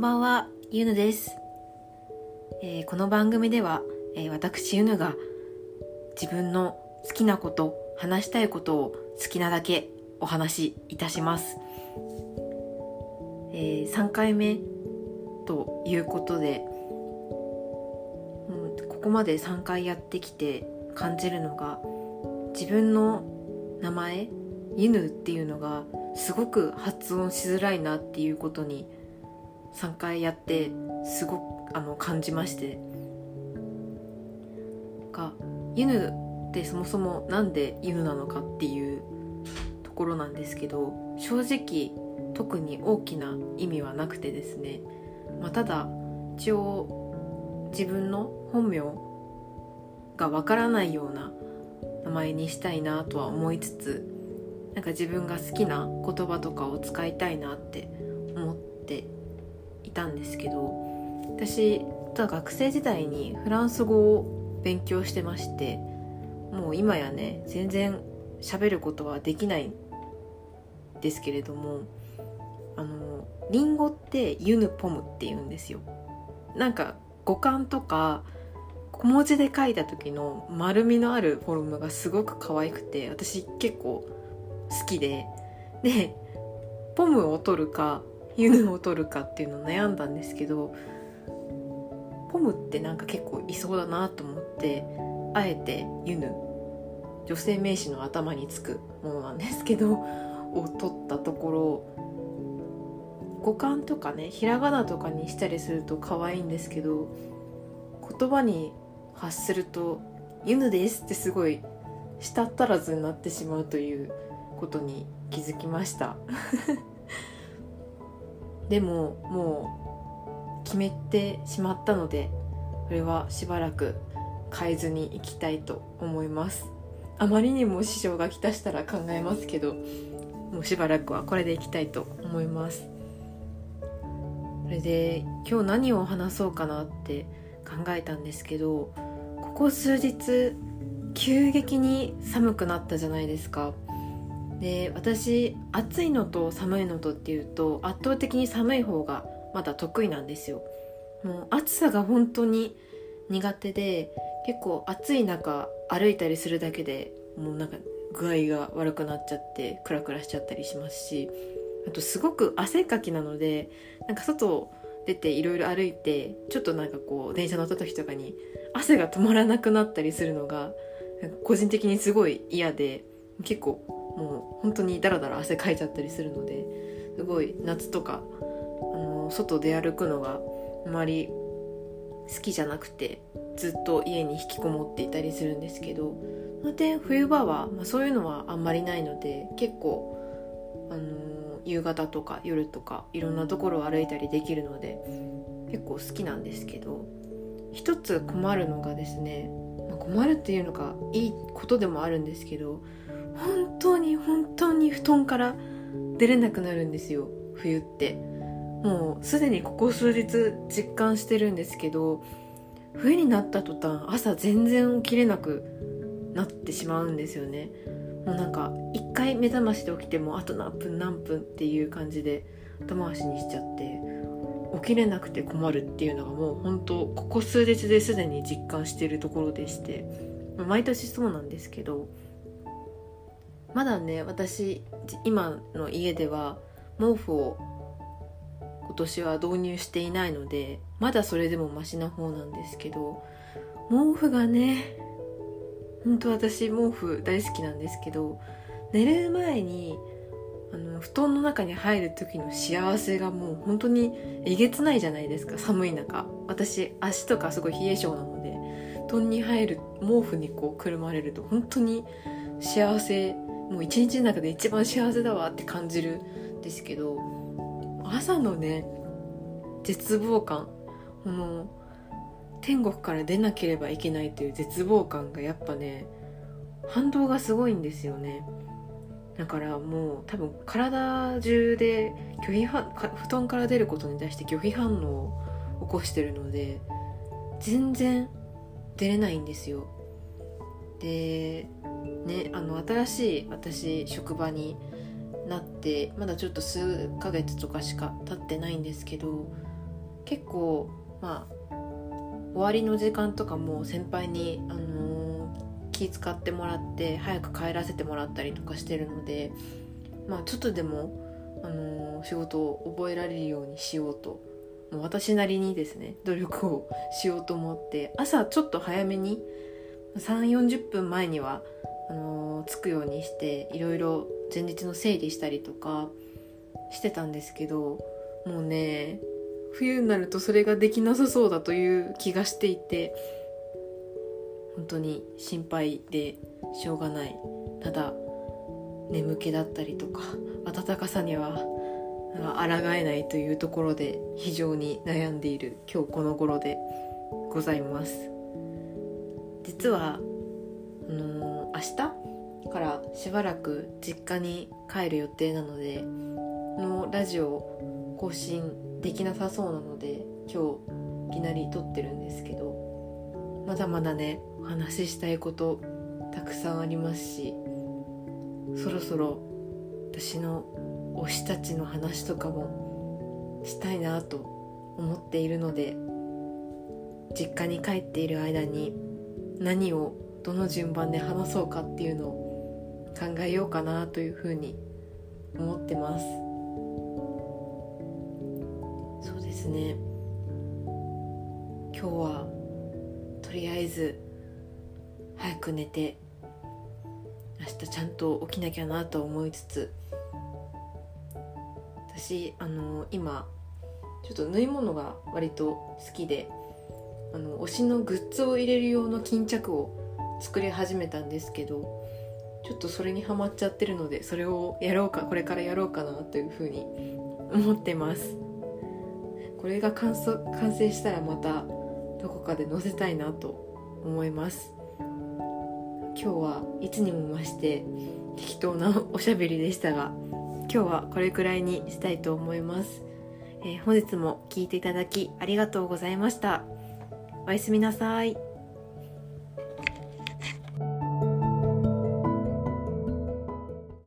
んばんは、ゆぬです、えー、この番組では、えー、私ゆぬが自分の好きなこと、話したいことを好きなだけお話しいたします。えー、3回目ということで、うん、ここまで3回やってきて感じるのが自分の名前ユヌっていうのがすごく発音しづらいなっていうことに3回やってすごくあの感じまして。がユヌってそもそも何で犬なのかっていうところなんですけど正直特に大きな意味はなくてですね、まあ、ただ一応自分の本名がわからないような名前にしたいなとは思いつつなんか自分が好きな言葉とかを使いたいなっていたんですけど私は学生時代にフランス語を勉強してましてもう今やね全然喋ることはできないんですけれどもあのリンゴってユヌポムって言うんですよ。なんか五感とか小文字で書いた時の丸みのあるフォルムがすごく可愛くて私結構好きで。でポムを取るかユヌを取るかっていうのを悩んだんですけどポムってなんか結構いそうだなと思ってあえてユヌ女性名詞の頭につくものなんですけどを取ったところ五感とかねひらがなとかにしたりすると可愛いんですけど言葉に発すると「ユヌです」ってすごい舌足らずになってしまうということに気づきました。でももう決めてしまったのでこれはしばらく変えずにいきたいと思います。あまりにも師匠が来たしたら考えますけどもうしばらくはこれでいきたいと思います。それで今日何を話そうかなって考えたんですけどここ数日急激に寒くなったじゃないですか。で私暑いのと寒いのとっていうと圧倒的に寒い方がまだ得意なんですよ。もう暑さが本当に苦手で結構暑い中歩いたりするだけでもうなんか具合が悪くなっちゃってクラクラしちゃったりしますしあとすごく汗かきなのでなんか外出ていろいろ歩いてちょっとなんかこう電車乗った時とかに汗が止まらなくなったりするのが個人的にすごい嫌で結構もう本当にダラダラ汗かいちゃったりするのですごい夏とかあの外出歩くのがあまり好きじゃなくてずっと家に引きこもっていたりするんですけどで冬場は、まあ、そういうのはあんまりないので結構、あの、夕方とか夜とかいろんなところを歩いたりできるので結構好きなんですけど一つ困るのがですね、まあ、困るっていうのがいいことでもあるんですけど本当本当に布団から出れなくなるんですよ。冬って。もうすでにここ数日実感してるんですけど冬になった途端朝全然起きれなくなってしまうんですよね。もうなんか一回目覚ましで起きてもあと何分何分っていう感じで後回しにしちゃって起きれなくて困るっていうのがもう本当ここ数日ですでに実感してるところでして。毎年そうなんですけどまだね私今の家では毛布を今年は導入していないのでまだそれでもマシな方なんですけど毛布がね本当私毛布大好きなんですけど寝る前にあの布団の中に入る時の幸せがもう本当にえげつないじゃないですか寒い中。私足とかすごい冷え性なので布団に入る毛布にこうくるまれると本当に幸せもう一日の中で一番幸せだわって感じるんですけど朝のね絶望感この天国から出なければいけないという絶望感がやっぱね反動がすごいんですよね。だからもう多分体中で拒否反布団から出ることに対して拒否反応を起こしてるので全然出れないんですよ。でねあの新しい私職場になってまだちょっと数ヶ月とかしか経ってないんですけど結構まあ終わりの時間とかも先輩に、あのー、気使ってもらって早く帰らせてもらったりとかしてるのでまあちょっとでも、あのー、仕事を覚えられるようにしようともう私なりにですね努力をしようと思って朝ちょっと早めに3 4 0分前にはあの着くようにしていろいろ前日の整理したりとかしてたんですけどもうね冬になるとそれができなさそうだという気がしていて本当に心配でしょうがない。ただ眠気だったりとか暖かさには抗えないというところで非常に悩んでいる今日この頃でございます。実はあのー明日からしばらく実家に帰る予定なのでのラジオ更新できなさそうなので今日いきなり撮ってるんですけどまだまだねお話ししたいことたくさんありますしそろそろ私の推したちの話とかもしたいなと思っているので実家に帰っている間に何をどの順番で話そうかっていうのを考えようかなというふうに思ってます。そうですね。今日はとりあえず早く寝て明日ちゃんと起きなきゃなと思いつつ私あの今ちょっと縫い物が割と好きであの推しのグッズを入れる用の巾着を作り始めたんですけどちょっとそれにハマっちゃってるのでそれをやろうかこれからやろうかなというふうに思ってます。これが完完成したらまたどこかで載せたいなと思います。今日はいつにも増して適当なおしゃべりでしたが今日はこれくらいにしたいと思います、えー、本日も聴いていただきありがとうございました。おやすみなさい。